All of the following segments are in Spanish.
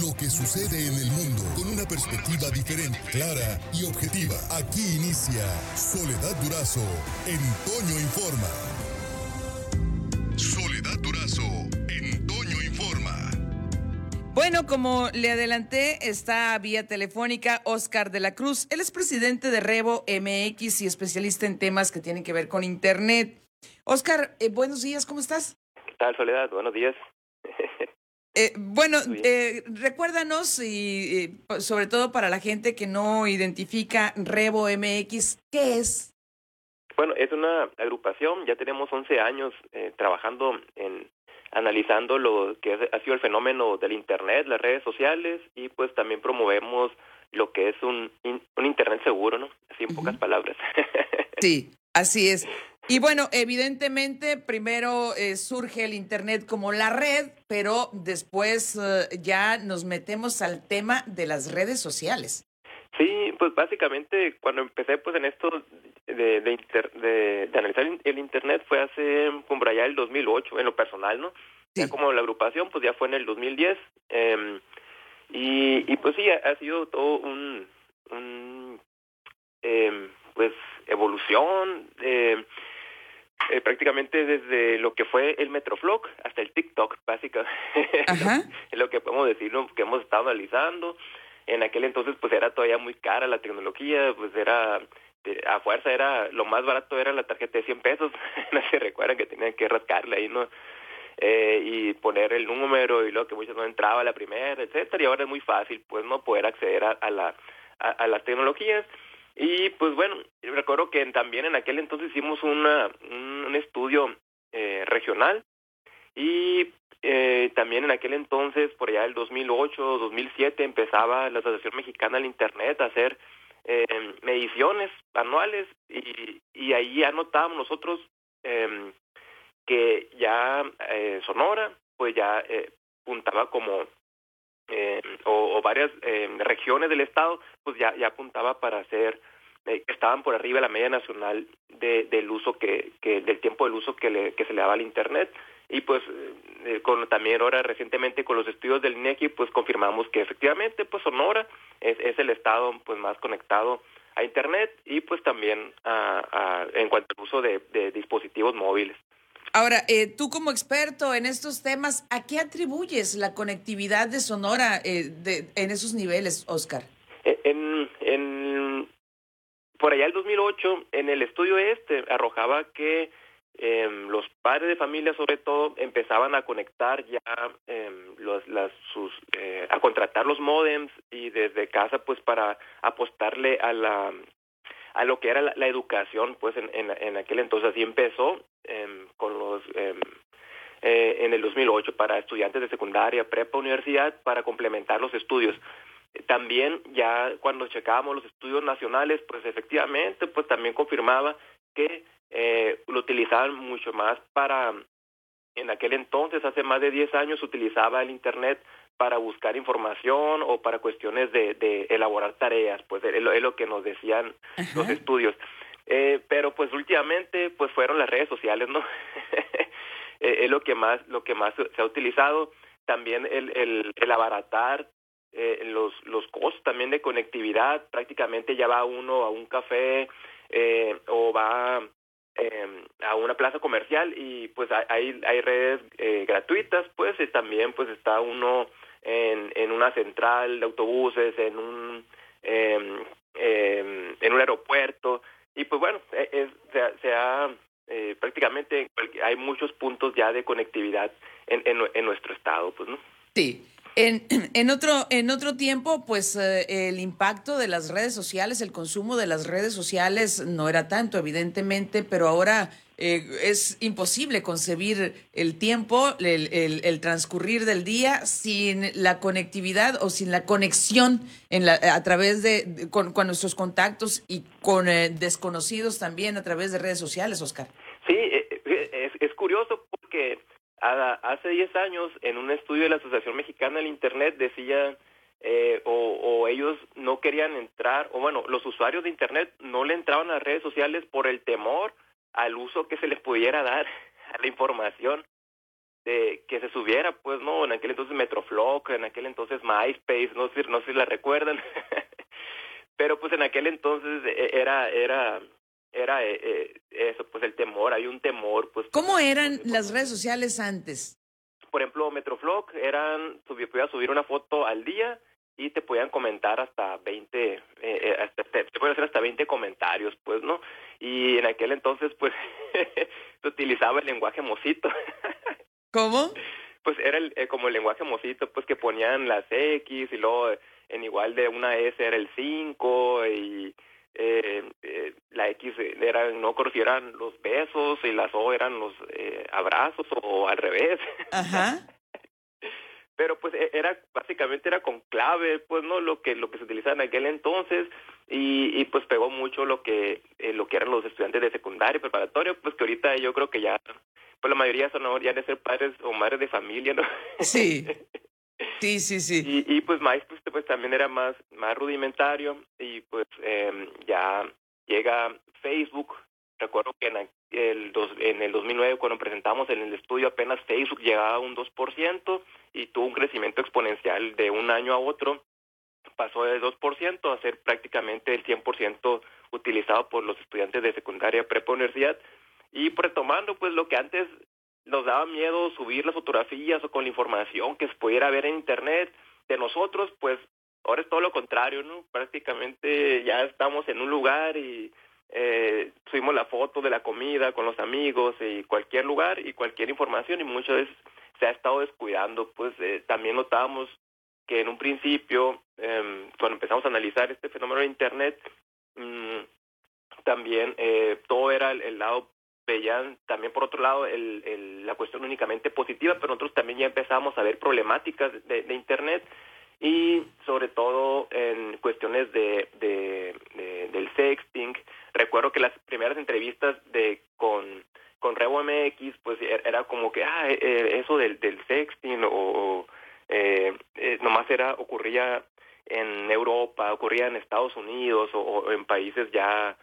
lo que sucede en el mundo con una perspectiva diferente, clara y objetiva. Aquí inicia Soledad Durazo en Toño Informa. Soledad Durazo en Toño Informa. Bueno, como le adelanté, está vía telefónica Oscar de la Cruz. Él es presidente de Revo MX y especialista en temas que tienen que ver con Internet. Oscar, eh, buenos días, ¿cómo estás? ¿Qué tal, Soledad? Buenos días. Eh, bueno, eh, recuérdanos y eh, sobre todo para la gente que no identifica Revo MX, ¿qué es? Bueno, es una agrupación, ya tenemos 11 años eh, trabajando en analizando lo que ha sido el fenómeno del Internet, las redes sociales y pues también promovemos lo que es un, un Internet seguro, ¿no? Así en pocas palabras. sí, así es. Y bueno, evidentemente primero eh, surge el Internet como la red, pero después eh, ya nos metemos al tema de las redes sociales. Sí, pues básicamente cuando empecé pues en esto de, de, inter, de, de analizar el Internet fue hace como allá el 2008, en lo personal, ¿no? Sí. Ya como la agrupación pues ya fue en el 2010 eh, y, y pues sí, ha, ha sido todo un, un eh, pues evolución, eh, eh, prácticamente desde lo que fue el Metroflog hasta el TikTok, básicamente. Ajá. es lo que podemos decir, ¿no? que hemos estado analizando. En aquel entonces, pues era todavía muy cara la tecnología, pues era a fuerza era lo más barato era la tarjeta de 100 pesos no se recuerdan que tenían que rascarle ahí no eh, y poner el número y luego que muchas no entraba la primera etcétera y ahora es muy fácil pues no poder acceder a, a la a, a, las tecnologías y pues bueno recuerdo que también en aquel entonces hicimos una un, estudio eh, regional. Y eh, también en aquel entonces por allá del 2008 2007 empezaba la Asociación Mexicana del Internet a hacer eh, mediciones anuales. Y, y ahí anotábamos nosotros eh, que ya eh, Sonora pues ya eh, puntaba como o, varias eh, regiones del estado pues ya ya apuntaba para hacer eh, estaban por arriba de la media nacional de, del uso que, que del tiempo del uso que le que se le daba al internet y pues eh, con también ahora recientemente con los estudios del INEGI pues confirmamos que efectivamente pues Sonora es, es el estado pues más conectado a internet y pues también a, en cuanto al uso de dispositivos móviles. Ahora, eh, tú como experto en estos temas, ¿a qué atribuyes la conectividad de Sonora eh, de, en esos niveles, Oscar? En, en, por allá el 2008, en el estudio este, arrojaba que eh, los padres de familia sobre todo empezaban a conectar ya eh, los, las, sus, eh, a contratar los modems y desde casa pues para apostarle a la a lo que era la, educación pues en, en, en, aquel entonces así empezó eh, los eh, eh, en el 2008 para estudiantes de secundaria, prepa, universidad para complementar los estudios también ya cuando checábamos los estudios nacionales pues efectivamente pues también confirmaba que eh, lo utilizaban mucho más para, en aquel entonces, hace más de 10 años, utilizaba el Internet para buscar información o para cuestiones de, de elaborar tareas, pues es lo, es lo que nos decían Ajá. los estudios. Eh, pero pues últimamente pues fueron las redes sociales, ¿no? es lo que más, lo que más se ha utilizado. También el, el, abaratar eh, los, los costos también de conectividad, prácticamente ya va uno a un café eh, o va eh, a una plaza comercial y pues hay, hay redes eh, gratuitas pues y también pues está uno en, en una central de autobuses en un eh, eh, en un aeropuerto y pues bueno es, se, se ha eh, prácticamente hay muchos puntos ya de conectividad en, en, en nuestro estado pues no sí en, en, otro, en otro tiempo, pues eh, el impacto de las redes sociales, el consumo de las redes sociales no era tanto, evidentemente, pero ahora eh, es imposible concebir el tiempo, el, el, el, transcurrir del día sin la conectividad o sin la conexión en la, a través de, con, con nuestros contactos y con eh, desconocidos también a través de redes sociales, Oscar. Sí, es, es curioso porque hace 10 años, en un estudio de la Asociación Mexicana del Internet, decía, eh, o, ellos no querían entrar, o bueno, los usuarios de Internet no le entraban a las redes sociales por el temor al uso que se les pudiera dar a la información. de que se subiera, pues, ¿no? En aquel entonces Metroflog, en aquel entonces MySpace, no sé, no sé si la recuerdan. Pero pues en aquel entonces e, era, era, era eh, eh, eso, pues el temor, hay un temor, pues. ¿Cómo eran las redes sociales antes? Por ejemplo, Metroflog eran, podías subir una foto al día y te podían comentar hasta 20, eh, eh, hasta, te, pueden hacer hasta 20 comentarios, pues, ¿no? Y en aquel entonces, pues, se utilizaba el lenguaje mosito. ¿Cómo? Pues era el, eh, como el lenguaje mosito, pues que ponían las X y luego en igual de una S era el 5 y eh, eh, la X era, no eran los besos y las O eran los eh, abrazos o al revés. Ajá. Pero pues e, era básicamente era con clave, pues no lo que lo que se utilizaba en aquel entonces y, y pues pegó mucho lo que eh, lo que eran los estudiantes de secundaria y preparatoria, pues que ahorita yo creo que ya pues la mayoría son ya de ser padres o madres de familia, ¿no? Sí. Sí, sí, sí. Y, pues MySpace pues también era más, más rudimentario y pues eh, ya llega Facebook. Recuerdo que en el, dos, en el 2009 cuando presentamos en el estudio apenas Facebook llegaba a un 2% y tuvo un crecimiento exponencial de un año a otro. Pasó de 2% a ser prácticamente el 100% utilizado por los estudiantes de secundaria, prepa, universidad. Y retomando pues lo que antes nos daba miedo subir las fotografías o con la información que se pudiera ver en internet de nosotros, pues ahora es todo lo contrario, ¿no? Prácticamente ya estamos en un lugar y eh, subimos la foto de la comida con los amigos y cualquier lugar y cualquier información y muchas veces se ha estado descuidando, pues eh, también notábamos que en un principio, eh, cuando empezamos a analizar este fenómeno de Internet, mmm, también eh, todo era el, el lado veían también por otro lado el, el, la cuestión únicamente positiva, pero nosotros también ya empezamos a ver problemáticas de, de Internet y sobre todo en cuestiones de, de, de, del sexting. Recuerdo que las primeras entrevistas de con con Revo MX, pues era como que, ah, eso del, del sexting o eh, eh, nomás era, ocurría en Europa, ocurría en Estados Unidos o en países ya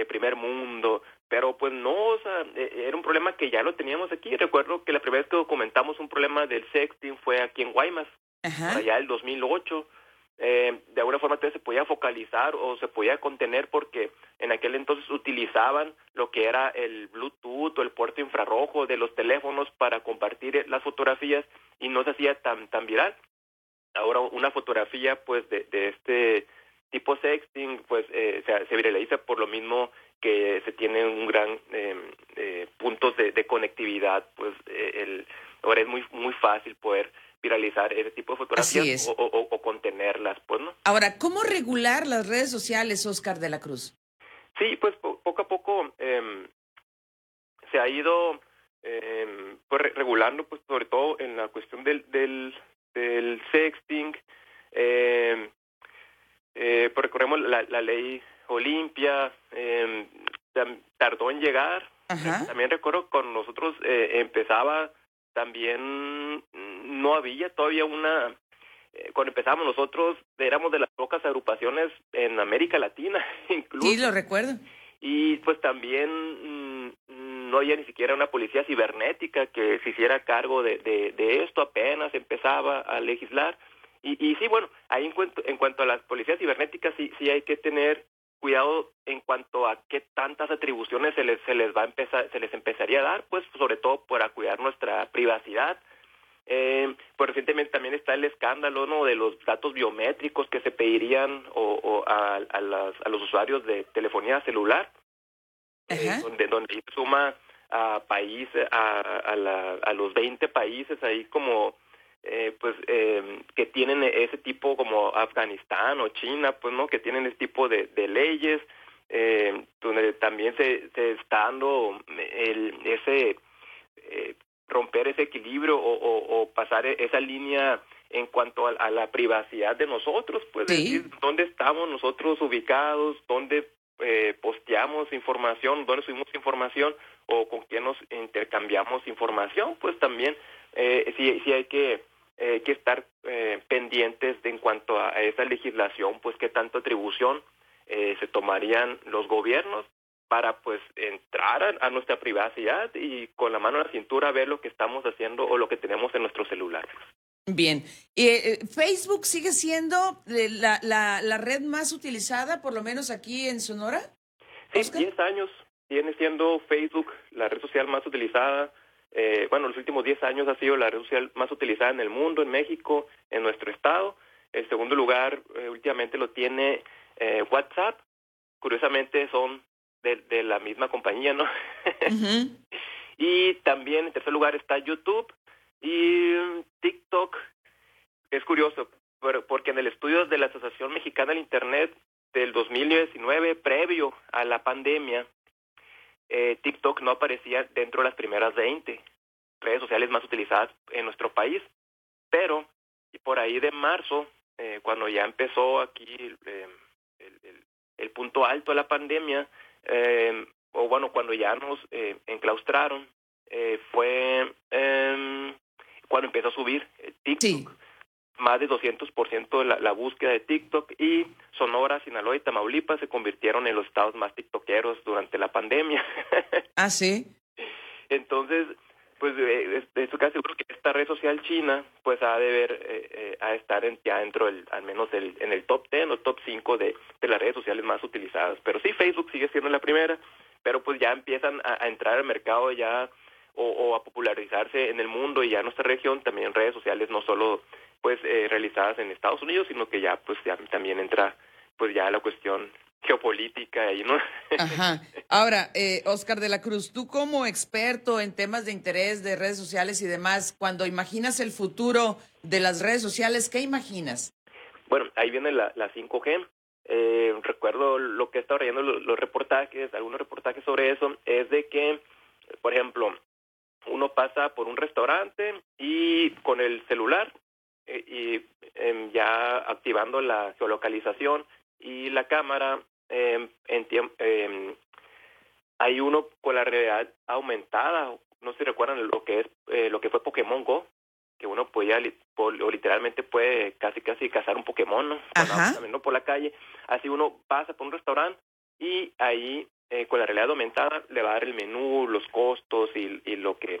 de primer mundo, pero pues no, o sea, e, era un problema que ya lo teníamos aquí. Recuerdo que la primera vez que documentamos un problema del sexting fue aquí en Guaymas, Ajá. allá el 2008. Eh, de alguna forma entonces se podía focalizar o se podía contener porque en aquel entonces utilizaban lo que era el Bluetooth o el puerto infrarrojo de los teléfonos para compartir las fotografías y no se hacía tan tan viral. Ahora una fotografía pues de, de este tipo sexting pues eh, se, se viraliza por lo mismo que se tiene un gran eh, eh, puntos de, de, conectividad pues eh, el ahora es muy muy fácil poder viralizar ese tipo de fotografías o, o, o, contenerlas pues no ahora cómo regular las redes sociales Oscar de la Cruz sí pues po poco a poco eh, se ha ido eh, pues regulando pues sobre todo en la cuestión del del, del sexting eh, eh, recordemos la, la ley Olimpia, eh, tardó en llegar. Ajá. También recuerdo con nosotros eh, empezaba, también no había todavía una, eh, cuando empezamos nosotros éramos de las pocas agrupaciones en América Latina, incluso. Sí, lo recuerdo. Y pues también mmm, no había ni siquiera una policía cibernética que se hiciera cargo de, de, de esto, apenas empezaba a legislar. Y, y sí, bueno, ahí en cuanto, en cuanto a las policías cibernéticas, sí, sí hay que tener cuidado en cuanto a qué tantas atribuciones se les, se les va a empezar, se les empezaría a dar, pues sobre todo para cuidar nuestra privacidad. Eh, pues recientemente también está el escándalo ¿no? de los datos biométricos que se pedirían o, o a, a, las, a los usuarios de telefonía celular, eh, donde, donde suma a países, a, a, la, a los 20 países ahí como eh, pues eh, que tienen ese tipo como Afganistán o China, pues no, que tienen ese tipo de, de leyes, eh, donde también se, se está dando el, ese eh, romper ese equilibrio o, o, o pasar esa línea en cuanto a, a, la privacidad de nosotros, pues sí. decir dónde estamos nosotros ubicados, dónde eh, posteamos información, dónde subimos información o con quién nos intercambiamos información, pues también eh, sí, sí hay que eh, que estar eh, pendientes de en cuanto a, esa legislación, pues qué tanta atribución eh, se tomarían los gobiernos para pues entrar a, nuestra privacidad y con la mano en la cintura ver lo que estamos haciendo o lo que tenemos en nuestro celular. Bien, eh, ¿Facebook sigue siendo la, la, la, red más utilizada, por lo menos aquí en Sonora? Sí, 10 años viene siendo Facebook la red social más utilizada. Eh, bueno, los últimos 10 años ha sido la red social más utilizada en el mundo, en México, en nuestro estado. El segundo lugar eh, últimamente lo tiene eh, WhatsApp. Curiosamente son de, de, la misma compañía, ¿no? y también en tercer lugar está YouTube y TikTok. Es curioso, porque en el estudio de la Asociación Mexicana del Internet del 2019, previo a la pandemia, eh, TikTok no aparecía dentro de las primeras 20 redes sociales más utilizadas en nuestro país. Pero y por ahí de marzo, eh, cuando ya empezó aquí eh, el, el, punto alto de la pandemia, eh, o bueno, cuando ya nos eh, enclaustraron, eh, fue em, cuando empezó a subir TikTok más de 200% de la, la búsqueda de TikTok y Sonora, Sinaloa y Tamaulipas se convirtieron en los estados más tiktokeros durante la pandemia. ah, sí. Entonces, pues eh, estoy casi seguro que esta red social china pues ha de ver eh, eh, a estar en, ya dentro del, al menos del, en el top 10 o top 5 de, de las redes sociales más utilizadas. Pero sí, Facebook sigue siendo la primera, pero pues ya empiezan a, a entrar al mercado ya o, o, a popularizarse en el mundo y ya en nuestra región también redes sociales no solo pues eh, realizadas en Estados Unidos, sino que ya pues ya también entra pues ya la cuestión geopolítica ahí, ¿no? Ajá. Ahora, eh, Oscar de la Cruz, tú como experto en temas de interés de redes sociales y demás, cuando imaginas el futuro de las redes sociales, ¿qué imaginas? Bueno, ahí viene la, la 5G. Eh, recuerdo lo que he estado leyendo los, los reportajes, algunos reportajes sobre eso, es de que, por ejemplo, uno pasa por un restaurante y con el celular eh, y eh, ya activando la geolocalización y la cámara, eh, en eh, hay uno con la realidad aumentada, no sé si recuerdan lo que es eh, lo que fue Pokémon Go, que uno podía o literalmente puede casi casi cazar un Pokémon, ¿no? caminando por la calle, así uno pasa por un restaurante y ahí eh, con la realidad aumentada le va a dar el menú, los costos y, y lo que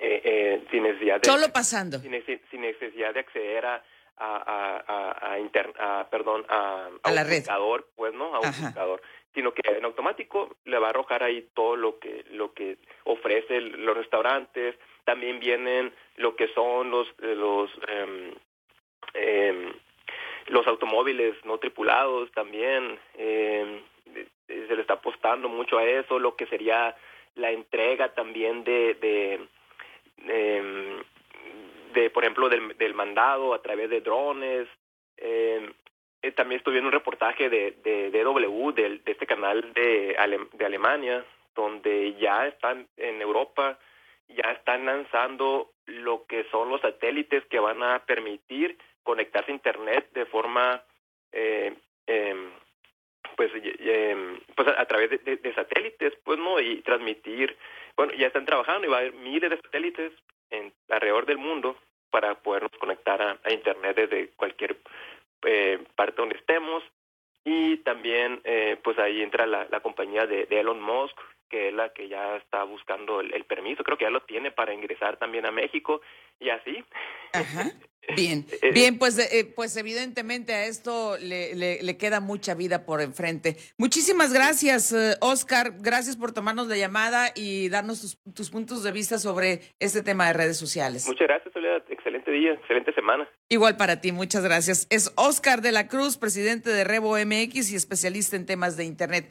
eh, eh, sin necesidad de solo pasando. sin, sin necesidad de acceder a a, a, a, inter, a perdón a, a, la un buscador pues no a un Ajá. buscador sino que en automático le va a arrojar ahí todo lo que lo que ofrece los restaurantes. También vienen lo que son los los eh, eh, los automóviles no tripulados también eh, se le está apostando mucho a eso lo que sería la entrega también de, de eh, de por ejemplo del, del, mandado a través de drones. Eh, eh, también estoy viendo un reportaje de, de de, de este canal de, Ale, de Alemania donde ya están en Europa ya están lanzando lo que son los satélites que van a permitir conectarse a internet de forma eh, eh, pues eh, pues a, través de, satélites pues no y transmitir bueno ya están trabajando y va a haber miles de satélites en alrededor del mundo para podernos conectar a, internet desde cualquier eh, parte donde estemos. Y también eh, pues ahí entra la, compañía de, Elon Musk que es la que ya está buscando el, el, permiso creo que ya lo tiene para ingresar también a México y así Ajá. Bien, bien, pues, eh, pues evidentemente a esto le, le, le, queda mucha vida por enfrente. Muchísimas gracias, eh, Oscar. Gracias por tomarnos la llamada y darnos tus, tus, puntos de vista sobre este tema de redes sociales. Muchas gracias, Soledad. Excelente día, excelente semana. Igual para ti, muchas gracias. Es Oscar de la Cruz, presidente de Rebo MX y especialista en temas de Internet.